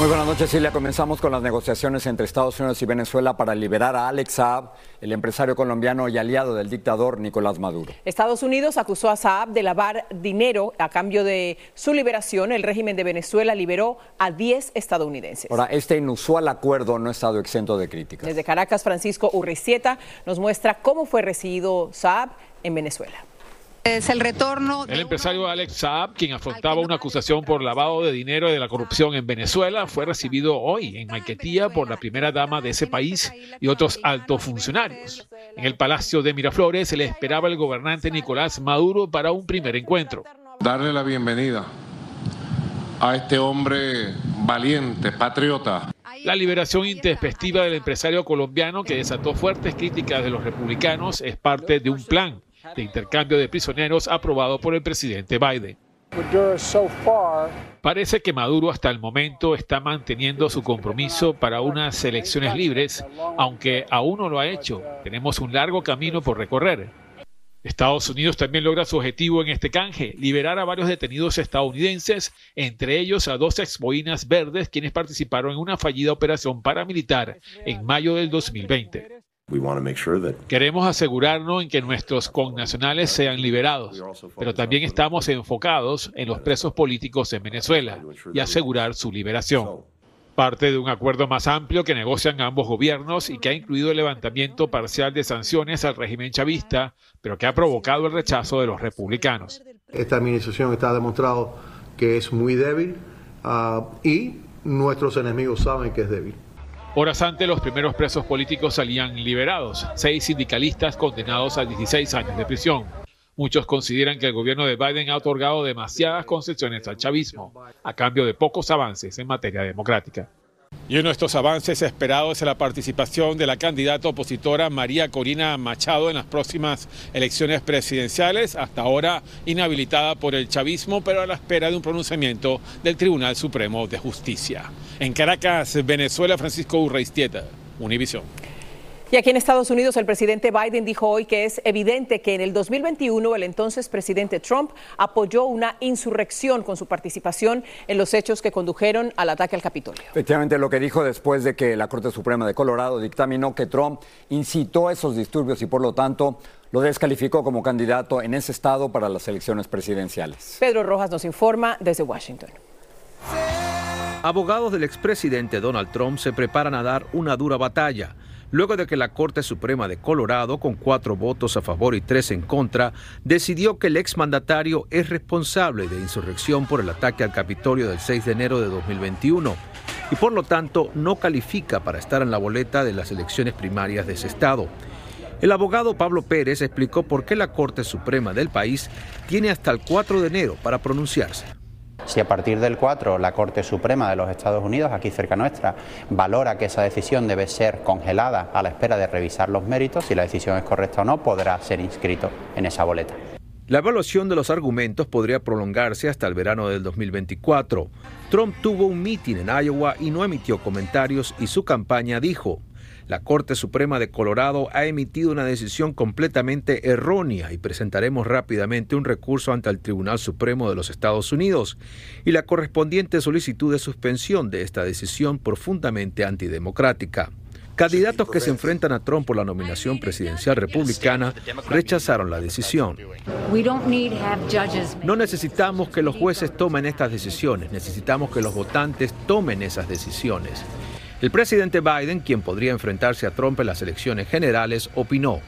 Muy buenas noches, Silvia. Comenzamos con las negociaciones entre Estados Unidos y Venezuela para liberar a Alex Saab, el empresario colombiano y aliado del dictador Nicolás Maduro. Estados Unidos acusó a Saab de lavar dinero a cambio de su liberación. El régimen de Venezuela liberó a 10 estadounidenses. Ahora, este inusual acuerdo no ha estado exento de críticas. Desde Caracas, Francisco Urricieta nos muestra cómo fue recibido Saab en Venezuela. Es el retorno. El empresario Alex Saab, quien afrontaba una acusación por lavado de dinero y de la corrupción en Venezuela, fue recibido hoy en Maiquetía por la primera dama de ese país y otros altos funcionarios. En el Palacio de Miraflores se le esperaba el gobernante Nicolás Maduro para un primer encuentro. Darle la bienvenida a este hombre valiente, patriota. La liberación intempestiva del empresario colombiano que desató fuertes críticas de los republicanos es parte de un plan de intercambio de prisioneros aprobado por el presidente Biden. Parece que Maduro hasta el momento está manteniendo su compromiso para unas elecciones libres, aunque aún no lo ha hecho. Tenemos un largo camino por recorrer. Estados Unidos también logra su objetivo en este canje, liberar a varios detenidos estadounidenses, entre ellos a dos exboinas verdes quienes participaron en una fallida operación paramilitar en mayo del 2020. Queremos asegurarnos en que nuestros connacionales sean liberados, pero también estamos enfocados en los presos políticos en Venezuela y asegurar su liberación. Parte de un acuerdo más amplio que negocian ambos gobiernos y que ha incluido el levantamiento parcial de sanciones al régimen chavista, pero que ha provocado el rechazo de los republicanos. Esta administración está demostrado que es muy débil ah, y nuestros enemigos saben que es débil. Horas antes, los primeros presos políticos salían liberados, seis sindicalistas condenados a 16 años de prisión. Muchos consideran que el gobierno de Biden ha otorgado demasiadas concesiones al chavismo, a cambio de pocos avances en materia democrática. Y uno de estos avances esperados es la participación de la candidata opositora María Corina Machado en las próximas elecciones presidenciales, hasta ahora inhabilitada por el chavismo, pero a la espera de un pronunciamiento del Tribunal Supremo de Justicia. En Caracas, Venezuela, Francisco Urreistieta, Univisión. Y aquí en Estados Unidos, el presidente Biden dijo hoy que es evidente que en el 2021 el entonces presidente Trump apoyó una insurrección con su participación en los hechos que condujeron al ataque al Capitolio. Efectivamente, lo que dijo después de que la Corte Suprema de Colorado dictaminó que Trump incitó esos disturbios y por lo tanto lo descalificó como candidato en ese estado para las elecciones presidenciales. Pedro Rojas nos informa desde Washington. Abogados del expresidente Donald Trump se preparan a dar una dura batalla luego de que la Corte Suprema de Colorado, con cuatro votos a favor y tres en contra, decidió que el exmandatario es responsable de insurrección por el ataque al Capitolio del 6 de enero de 2021 y por lo tanto no califica para estar en la boleta de las elecciones primarias de ese estado. El abogado Pablo Pérez explicó por qué la Corte Suprema del país tiene hasta el 4 de enero para pronunciarse. Si a partir del 4 la Corte Suprema de los Estados Unidos, aquí cerca nuestra, valora que esa decisión debe ser congelada a la espera de revisar los méritos, si la decisión es correcta o no, podrá ser inscrito en esa boleta. La evaluación de los argumentos podría prolongarse hasta el verano del 2024. Trump tuvo un mitin en Iowa y no emitió comentarios y su campaña dijo, la Corte Suprema de Colorado ha emitido una decisión completamente errónea y presentaremos rápidamente un recurso ante el Tribunal Supremo de los Estados Unidos y la correspondiente solicitud de suspensión de esta decisión profundamente antidemocrática. Candidatos que se enfrentan a Trump por la nominación presidencial republicana rechazaron la decisión. No necesitamos que los jueces tomen estas decisiones, necesitamos que los votantes tomen esas decisiones. El presidente Biden, quien podría enfrentarse a Trump en las elecciones generales, opinó.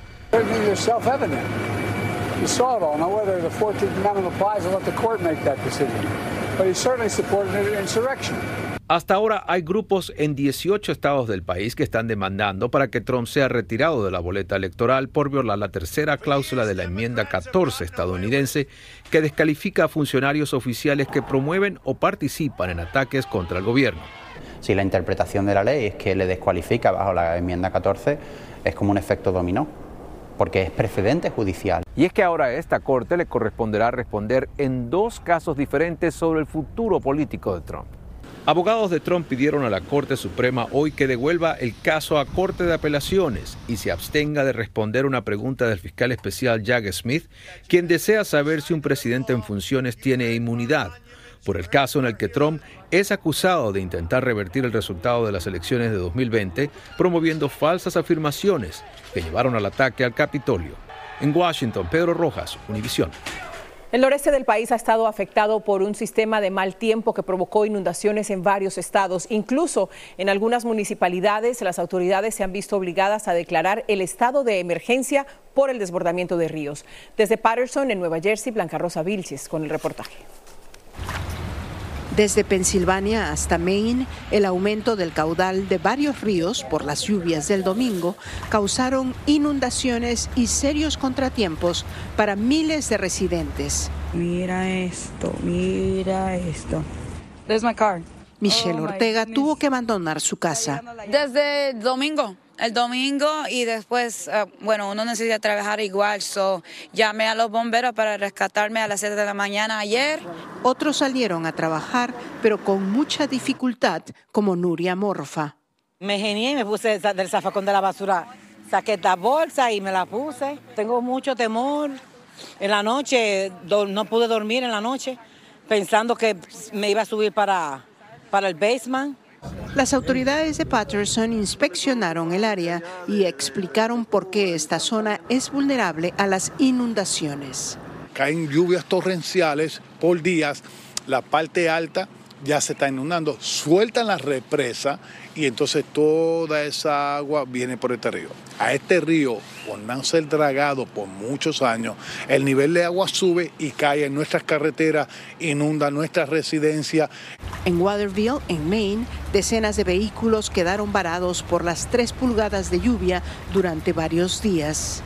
Hasta ahora hay grupos en 18 estados del país que están demandando para que Trump sea retirado de la boleta electoral por violar la tercera cláusula de la enmienda 14 estadounidense que descalifica a funcionarios oficiales que promueven o participan en ataques contra el gobierno. Si la interpretación de la ley es que le descualifica bajo la enmienda 14, es como un efecto dominó, porque es precedente judicial. Y es que ahora a esta Corte le corresponderá responder en dos casos diferentes sobre el futuro político de Trump. Abogados de Trump pidieron a la Corte Suprema hoy que devuelva el caso a Corte de Apelaciones y se abstenga de responder una pregunta del fiscal especial Jack Smith, quien desea saber si un presidente en funciones tiene inmunidad por el caso en el que Trump es acusado de intentar revertir el resultado de las elecciones de 2020, promoviendo falsas afirmaciones que llevaron al ataque al Capitolio. En Washington, Pedro Rojas, Univisión. El noreste del país ha estado afectado por un sistema de mal tiempo que provocó inundaciones en varios estados. Incluso en algunas municipalidades las autoridades se han visto obligadas a declarar el estado de emergencia por el desbordamiento de ríos. Desde Patterson, en Nueva Jersey, Blanca Rosa Vilches con el reportaje. Desde Pensilvania hasta Maine, el aumento del caudal de varios ríos por las lluvias del domingo causaron inundaciones y serios contratiempos para miles de residentes. Mira esto, mira esto. There's my car. Michelle Ortega tuvo que abandonar su casa. Desde el domingo, el domingo y después, uh, bueno, uno necesita trabajar igual, so llamé a los bomberos para rescatarme a las 7 de la mañana ayer. Otros salieron a trabajar, pero con mucha dificultad, como Nuria Morfa. Me genié y me puse del zafacón de la basura. Saqué esta bolsa y me la puse. Tengo mucho temor. En la noche no pude dormir en la noche pensando que me iba a subir para, para el basement. Las autoridades de Patterson inspeccionaron el área y explicaron por qué esta zona es vulnerable a las inundaciones. Caen lluvias torrenciales por días, la parte alta ya se está inundando, sueltan la represa y entonces toda esa agua viene por este río. A este río, por no ser dragado por muchos años, el nivel de agua sube y cae en nuestras carreteras, inunda nuestras residencias. En Waterville, en Maine, decenas de vehículos quedaron varados por las tres pulgadas de lluvia durante varios días.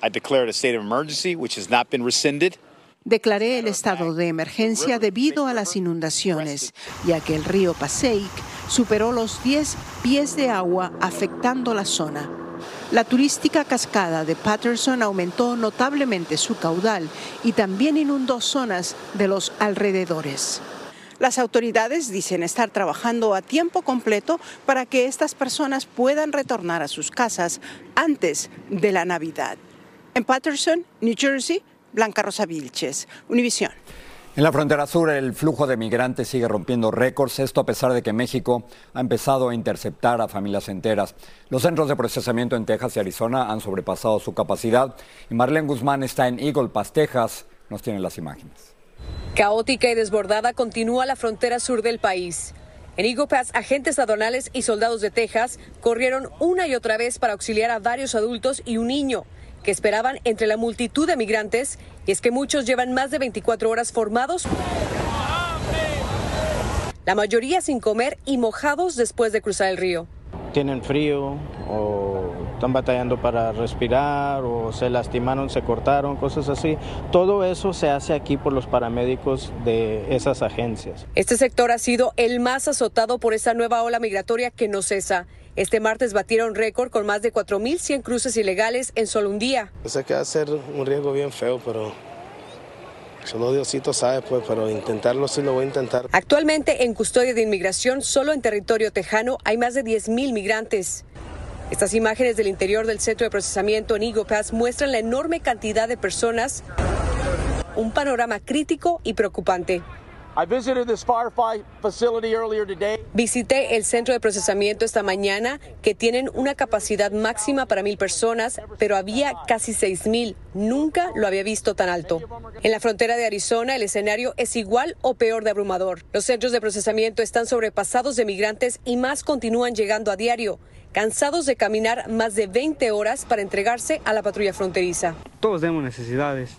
I declared a state of emergency, which has not been rescinded. Declaré el estado de emergencia debido a las inundaciones, ya que el río Passaic superó los 10 pies de agua afectando la zona. La turística cascada de Patterson aumentó notablemente su caudal y también inundó zonas de los alrededores. Las autoridades dicen estar trabajando a tiempo completo para que estas personas puedan retornar a sus casas antes de la Navidad. En Patterson, New Jersey, Blanca Rosa Vilches, Univisión. En la frontera sur el flujo de migrantes sigue rompiendo récords, esto a pesar de que México ha empezado a interceptar a familias enteras. Los centros de procesamiento en Texas y Arizona han sobrepasado su capacidad y Marlene Guzmán está en Eagle Pass, Texas. Nos tienen las imágenes. Caótica y desbordada continúa la frontera sur del país. En Eagle Pass, agentes aduanales y soldados de Texas corrieron una y otra vez para auxiliar a varios adultos y un niño que esperaban entre la multitud de migrantes y es que muchos llevan más de 24 horas formados, la mayoría sin comer y mojados después de cruzar el río. Tienen frío o están batallando para respirar o se lastimaron, se cortaron, cosas así. Todo eso se hace aquí por los paramédicos de esas agencias. Este sector ha sido el más azotado por esa nueva ola migratoria que no cesa. Este martes batieron récord con más de 4.100 cruces ilegales en solo un día. Sé que va a ser un riesgo bien feo, pero solo Diosito sabe, pues, pero intentarlo sí lo voy a intentar. Actualmente en custodia de inmigración, solo en territorio tejano, hay más de 10.000 migrantes. Estas imágenes del interior del centro de procesamiento en Eagle Pass muestran la enorme cantidad de personas, un panorama crítico y preocupante. Visité el centro de procesamiento esta mañana que tienen una capacidad máxima para mil personas, pero había casi seis mil. Nunca lo había visto tan alto. En la frontera de Arizona el escenario es igual o peor de abrumador. Los centros de procesamiento están sobrepasados de migrantes y más continúan llegando a diario cansados de caminar más de 20 horas para entregarse a la patrulla fronteriza. Todos tenemos necesidades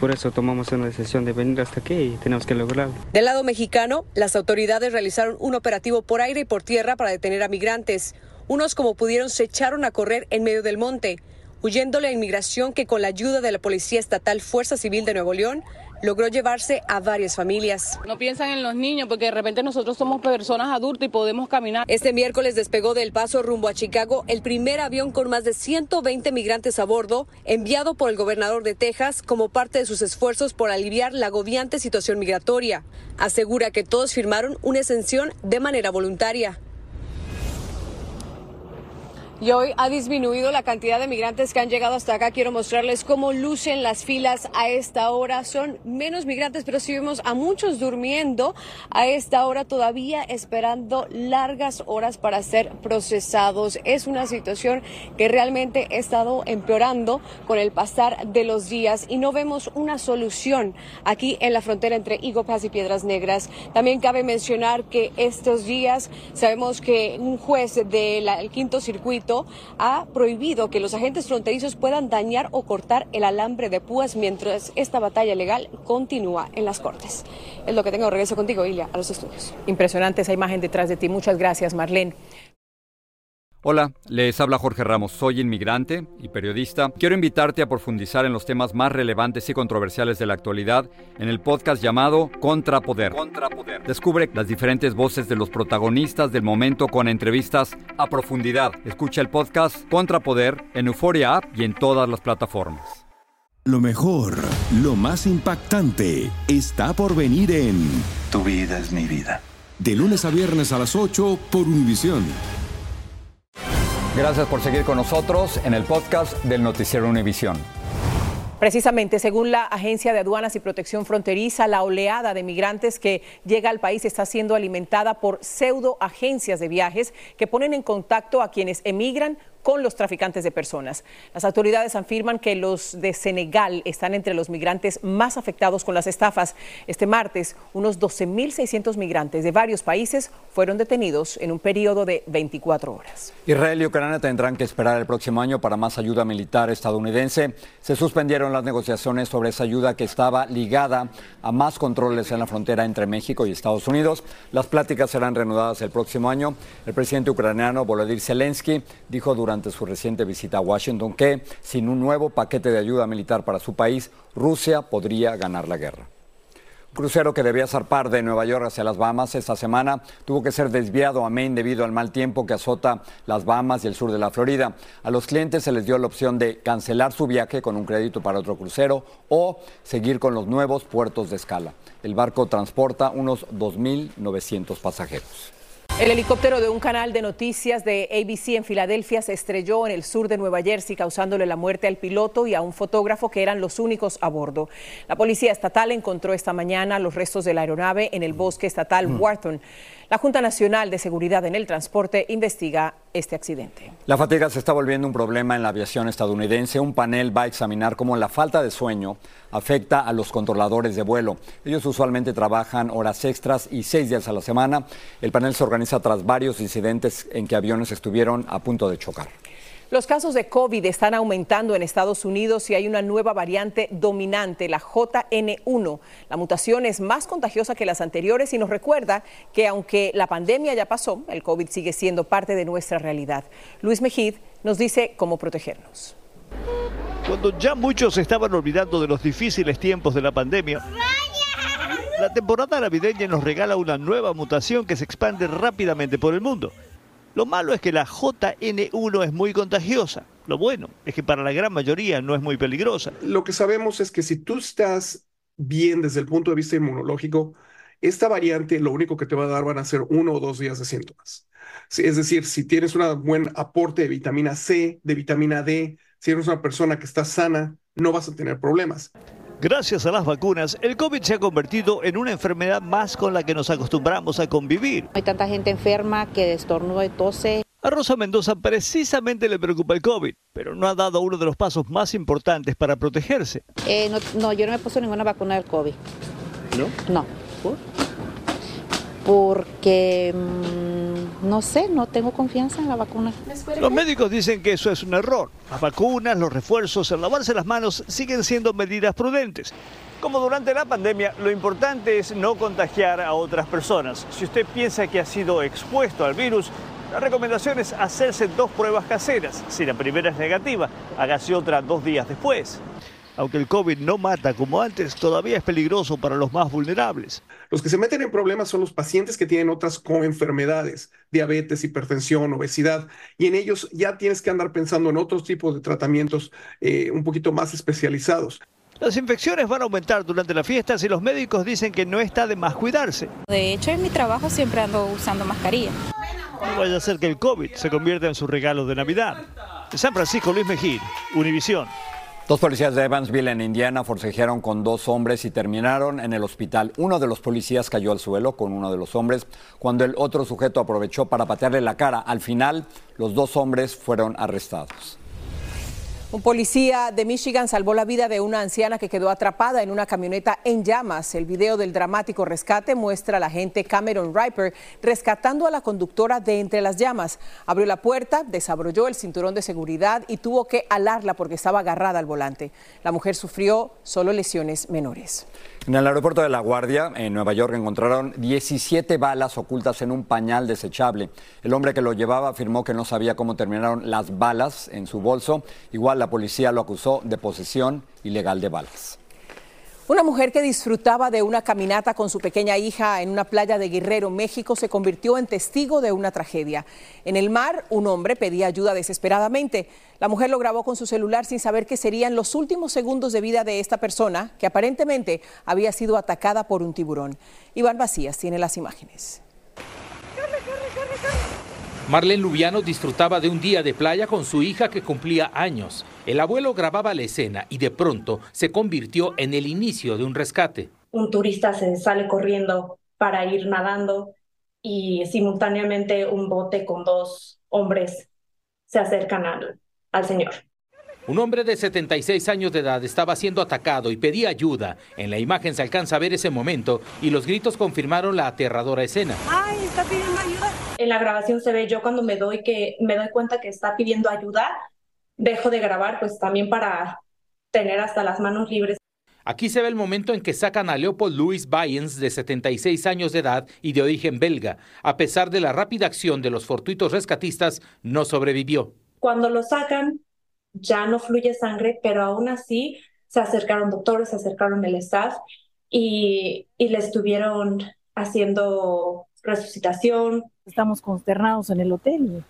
Por eso tomamos una decisión de venir hasta aquí y tenemos que lograrlo. Del lado mexicano, las autoridades realizaron un operativo por aire y por tierra para detener a migrantes. Unos como pudieron se echaron a correr en medio del monte, huyendo la inmigración que con la ayuda de la Policía Estatal Fuerza Civil de Nuevo León logró llevarse a varias familias. No piensan en los niños porque de repente nosotros somos personas adultas y podemos caminar. Este miércoles despegó del paso rumbo a Chicago el primer avión con más de 120 migrantes a bordo, enviado por el gobernador de Texas como parte de sus esfuerzos por aliviar la agobiante situación migratoria. Asegura que todos firmaron una exención de manera voluntaria y hoy ha disminuido la cantidad de migrantes que han llegado hasta acá. Quiero mostrarles cómo lucen las filas a esta hora. Son menos migrantes, pero sí vemos a muchos durmiendo a esta hora todavía esperando largas horas para ser procesados. Es una situación que realmente ha estado empeorando con el pasar de los días y no vemos una solución aquí en la frontera entre Pass y Piedras Negras. También cabe mencionar que estos días sabemos que un juez del quinto circuito ha prohibido que los agentes fronterizos puedan dañar o cortar el alambre de púas mientras esta batalla legal continúa en las Cortes. Es lo que tengo. Regreso contigo, Ilia, a los estudios. Impresionante esa imagen detrás de ti. Muchas gracias, Marlene. Hola, les habla Jorge Ramos, soy inmigrante y periodista. Quiero invitarte a profundizar en los temas más relevantes y controversiales de la actualidad en el podcast llamado Contrapoder. Contrapoder. Descubre las diferentes voces de los protagonistas del momento con entrevistas a profundidad. Escucha el podcast Contrapoder en Euforia App y en todas las plataformas. Lo mejor, lo más impactante, está por venir en Tu vida es mi vida. De lunes a viernes a las 8 por Univisión. Gracias por seguir con nosotros en el podcast del Noticiero Univisión. Precisamente, según la Agencia de Aduanas y Protección Fronteriza, la oleada de migrantes que llega al país está siendo alimentada por pseudo agencias de viajes que ponen en contacto a quienes emigran con los traficantes de personas. Las autoridades afirman que los de Senegal están entre los migrantes más afectados con las estafas. Este martes, unos 12.600 migrantes de varios países fueron detenidos en un periodo de 24 horas. Israel y Ucrania tendrán que esperar el próximo año para más ayuda militar estadounidense. Se suspendieron las negociaciones sobre esa ayuda que estaba ligada a más controles en la frontera entre México y Estados Unidos. Las pláticas serán reanudadas el próximo año. El presidente ucraniano Volodymyr Zelensky dijo durante durante su reciente visita a Washington que sin un nuevo paquete de ayuda militar para su país, Rusia podría ganar la guerra. Crucero que debía zarpar de Nueva York hacia las Bahamas esta semana tuvo que ser desviado a Maine debido al mal tiempo que azota las Bahamas y el sur de la Florida. A los clientes se les dio la opción de cancelar su viaje con un crédito para otro crucero o seguir con los nuevos puertos de escala. El barco transporta unos 2.900 pasajeros. El helicóptero de un canal de noticias de ABC en Filadelfia se estrelló en el sur de Nueva Jersey, causándole la muerte al piloto y a un fotógrafo que eran los únicos a bordo. La policía estatal encontró esta mañana los restos de la aeronave en el bosque estatal Mm. La Junta Nacional de Seguridad en el Transporte investiga este accidente. La fatiga se está volviendo un problema en la aviación estadounidense. Un panel va a examinar cómo la falta de sueño afecta a los controladores de vuelo. Ellos usualmente trabajan horas extras y seis días a la semana. El panel se organiza tras varios incidentes en que aviones estuvieron a punto de chocar. Los casos de COVID están aumentando en Estados Unidos y hay una nueva variante dominante, la JN1. La mutación es más contagiosa que las anteriores y nos recuerda que aunque la pandemia ya pasó, el COVID sigue siendo parte de nuestra realidad. Luis Mejid nos dice cómo protegernos. Cuando ya muchos estaban olvidando de los difíciles tiempos de la pandemia, la temporada navideña nos regala una nueva mutación que se expande rápidamente por el mundo. Lo malo es que la JN1 es muy contagiosa. Lo bueno es que para la gran mayoría no es muy peligrosa. Lo que sabemos es que si tú estás bien desde el punto de vista inmunológico, esta variante lo único que te va a dar van a ser uno o dos días de síntomas. Sí, es decir, si tienes un buen aporte de vitamina C, de vitamina D, si eres una persona que está sana, no vas a tener problemas. Gracias a las vacunas, el COVID se ha convertido en una enfermedad más con la que nos acostumbramos a convivir. Hay tanta gente enferma que estornuda y tose. A Rosa Mendoza precisamente le preocupa el COVID, pero no ha dado uno de los pasos más importantes para protegerse. Eh, no, no, yo no me puse ninguna vacuna del COVID. ¿No? No. Porque mm, no sé, no tengo confianza en la vacuna. Los médicos dicen que eso es un error. Las vacunas, los refuerzos, el lavarse las manos siguen siendo medidas prudentes. Como durante la pandemia, lo importante es no contagiar a otras personas. Si usted piensa que ha sido expuesto al virus, la recomendación es hacerse dos pruebas caseras. Si la primera es negativa, hágase otra dos días después. Aunque el COVID no mata como antes, todavía es peligroso para los más vulnerables. Los que se meten en problemas son los pacientes que tienen otras coenfermedades, diabetes, hipertensión, obesidad, y en ellos ya tienes que andar pensando en otros tipos de tratamientos eh, un poquito más especializados. Las infecciones van a aumentar durante las fiestas y los médicos dicen que no está de más cuidarse. De hecho, en mi trabajo siempre ando usando mascarilla. No vaya a ser que el COVID se convierta en su regalo de Navidad. De San Francisco, Luis Mejía, Univisión. Dos policías de Evansville, en Indiana, forcejearon con dos hombres y terminaron en el hospital. Uno de los policías cayó al suelo con uno de los hombres cuando el otro sujeto aprovechó para patearle la cara. Al final, los dos hombres fueron arrestados. Un policía de Michigan salvó la vida de una anciana que quedó atrapada en una camioneta en llamas. El video del dramático rescate muestra a la agente Cameron Riper rescatando a la conductora de entre las llamas. Abrió la puerta, desabrolló el cinturón de seguridad y tuvo que alarla porque estaba agarrada al volante. La mujer sufrió solo lesiones menores. En el aeropuerto de La Guardia, en Nueva York, encontraron 17 balas ocultas en un pañal desechable. El hombre que lo llevaba afirmó que no sabía cómo terminaron las balas en su bolso. Igual la policía lo acusó de posesión ilegal de balas. Una mujer que disfrutaba de una caminata con su pequeña hija en una playa de Guerrero, México, se convirtió en testigo de una tragedia. En el mar, un hombre pedía ayuda desesperadamente. La mujer lo grabó con su celular sin saber que serían los últimos segundos de vida de esta persona, que aparentemente había sido atacada por un tiburón. Iván Vacías tiene las imágenes. Marlene Lubiano disfrutaba de un día de playa con su hija que cumplía años. El abuelo grababa la escena y de pronto se convirtió en el inicio de un rescate. Un turista se sale corriendo para ir nadando y simultáneamente un bote con dos hombres se acercan al, al señor. Un hombre de 76 años de edad estaba siendo atacado y pedía ayuda. En la imagen se alcanza a ver ese momento y los gritos confirmaron la aterradora escena. ¡Ay, está pidiendo ayuda! En la grabación se ve yo cuando me doy, que, me doy cuenta que está pidiendo ayuda, dejo de grabar pues también para tener hasta las manos libres. Aquí se ve el momento en que sacan a Leopold Louis Bayens, de 76 años de edad y de origen belga. A pesar de la rápida acción de los fortuitos rescatistas, no sobrevivió. Cuando lo sacan, ya no fluye sangre, pero aún así se acercaron doctores, se acercaron el staff y, y le estuvieron haciendo resucitación. Estamos consternados en el hotel,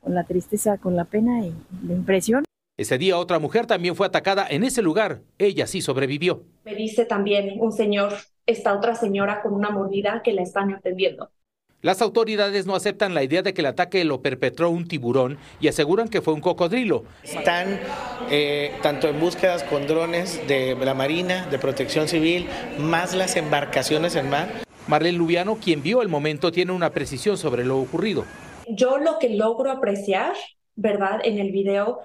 con la tristeza, con la pena y la impresión. Ese día otra mujer también fue atacada en ese lugar. Ella sí sobrevivió. Me dice también un señor, esta otra señora con una mordida que la están atendiendo. Las autoridades no aceptan la idea de que el ataque lo perpetró un tiburón y aseguran que fue un cocodrilo. Están eh, tanto en búsquedas con drones de la Marina, de Protección Civil, más las embarcaciones en mar. Marlene Lubiano, quien vio el momento, tiene una precisión sobre lo ocurrido. Yo lo que logro apreciar, ¿verdad? En el video,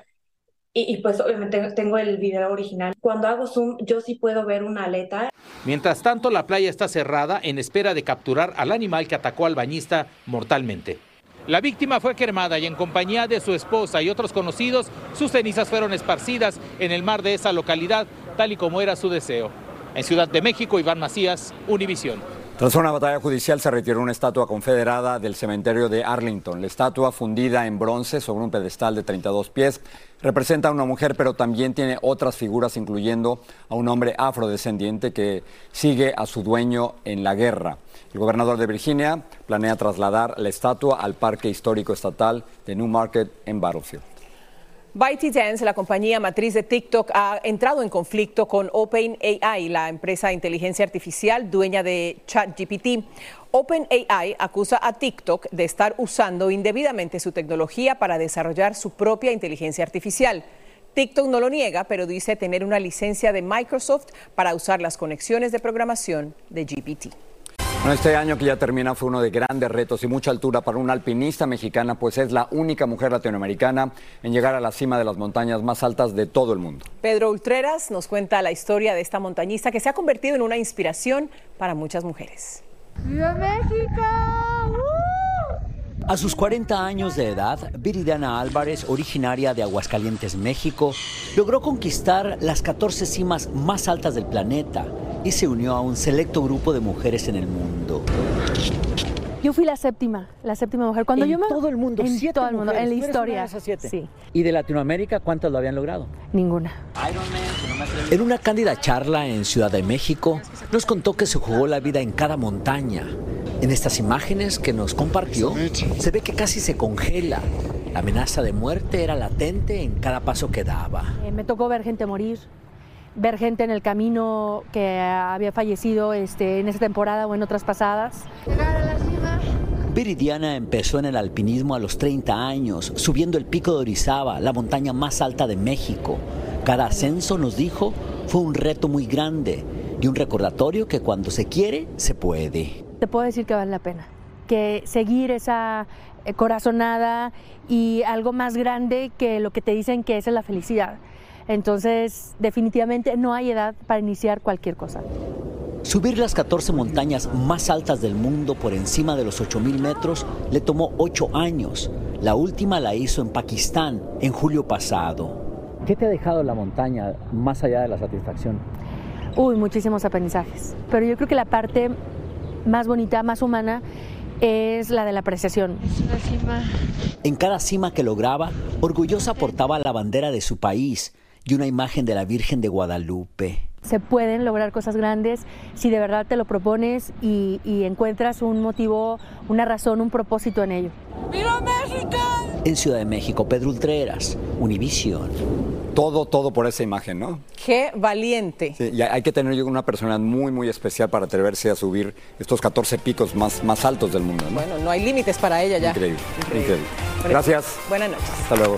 y, y, pues obviamente tengo el video original. Cuando hago zoom, yo sí puedo ver una aleta. Mientras tanto, la playa está cerrada en espera de capturar al animal que atacó al bañista mortalmente. La víctima fue cremada y en compañía de su esposa y otros conocidos, sus cenizas fueron esparcidas en el mar de esa localidad, tal y como era su deseo. En Ciudad de México, Iván Macías, Univisión. Tras una batalla judicial se retiró una estatua confederada del cementerio de Arlington. La estatua, fundida en bronce sobre un pedestal de 32 pies, representa a una mujer, pero también tiene otras figuras, incluyendo a un hombre afrodescendiente que sigue a su dueño en la guerra. El gobernador de Virginia planea trasladar la estatua al Parque Histórico Estatal de Newmarket en Battlefield. ByteDance, la compañía matriz de TikTok, ha entrado en conflicto con OpenAI, la empresa de inteligencia artificial dueña de ChatGPT. OpenAI acusa a TikTok de estar usando indebidamente su tecnología para desarrollar su propia inteligencia artificial. TikTok no lo niega, pero dice tener una licencia de Microsoft para usar las conexiones de programación de GPT. Bueno, este año que ya termina fue uno de grandes retos y mucha altura para una alpinista mexicana, pues es la única mujer latinoamericana en llegar a la cima de las montañas más altas de todo el mundo. Pedro Ultreras nos cuenta la historia de esta montañista que se ha convertido en una inspiración para muchas mujeres. ¡Viva México! ¡Uh! A sus 40 años de edad, Viridiana Álvarez, originaria de Aguascalientes, México, logró conquistar las 14 cimas más altas del planeta y se unió a un selecto grupo de mujeres en el mundo. Yo fui la séptima, la séptima mujer. Cuando en yo me... todo el mundo, en siete todo el mundo, mujeres. en la ¿Tú eres una historia. siete? Sí, ¿Y de Latinoamérica cuántas lo habían logrado? ninguna. En una cándida charla en Ciudad de México, nos contó que se jugó la vida en cada montaña. En estas imágenes que nos compartió, se ve que casi se congela. La amenaza de muerte era latente en cada paso que daba. Eh, me tocó ver gente morir, ver gente en el camino que había fallecido este, en esa temporada o en otras pasadas. Viridiana empezó en el alpinismo a los 30 años, subiendo el pico de Orizaba, la montaña más alta de México. Cada ascenso, nos dijo, fue un reto muy grande y un recordatorio que cuando se quiere, se puede. Te puedo decir que vale la pena, que seguir esa eh, corazonada y algo más grande que lo que te dicen que esa es la felicidad. Entonces, definitivamente no hay edad para iniciar cualquier cosa. Subir las 14 montañas más altas del mundo por encima de los 8.000 metros le tomó 8 años. La última la hizo en Pakistán en julio pasado. ¿Qué te ha dejado la montaña más allá de la satisfacción? Uy, muchísimos aprendizajes. Pero yo creo que la parte más bonita, más humana, es la de la apreciación. En cada cima que lograba, orgullosa portaba la bandera de su país y una imagen de la Virgen de Guadalupe. Se pueden lograr cosas grandes si de verdad te lo propones y, y encuentras un motivo, una razón, un propósito en ello. ¡Viva México! En Ciudad de México, Pedro Ultreras, Univisión. Todo, todo por esa imagen, ¿no? Qué valiente. Sí, y hay que tener yo una persona muy, muy especial para atreverse a subir estos 14 picos más, más altos del mundo, ¿no? Bueno, no hay límites para ella ya. Increíble, Increíble. increíble. Gracias. Buenas noches. Hasta luego.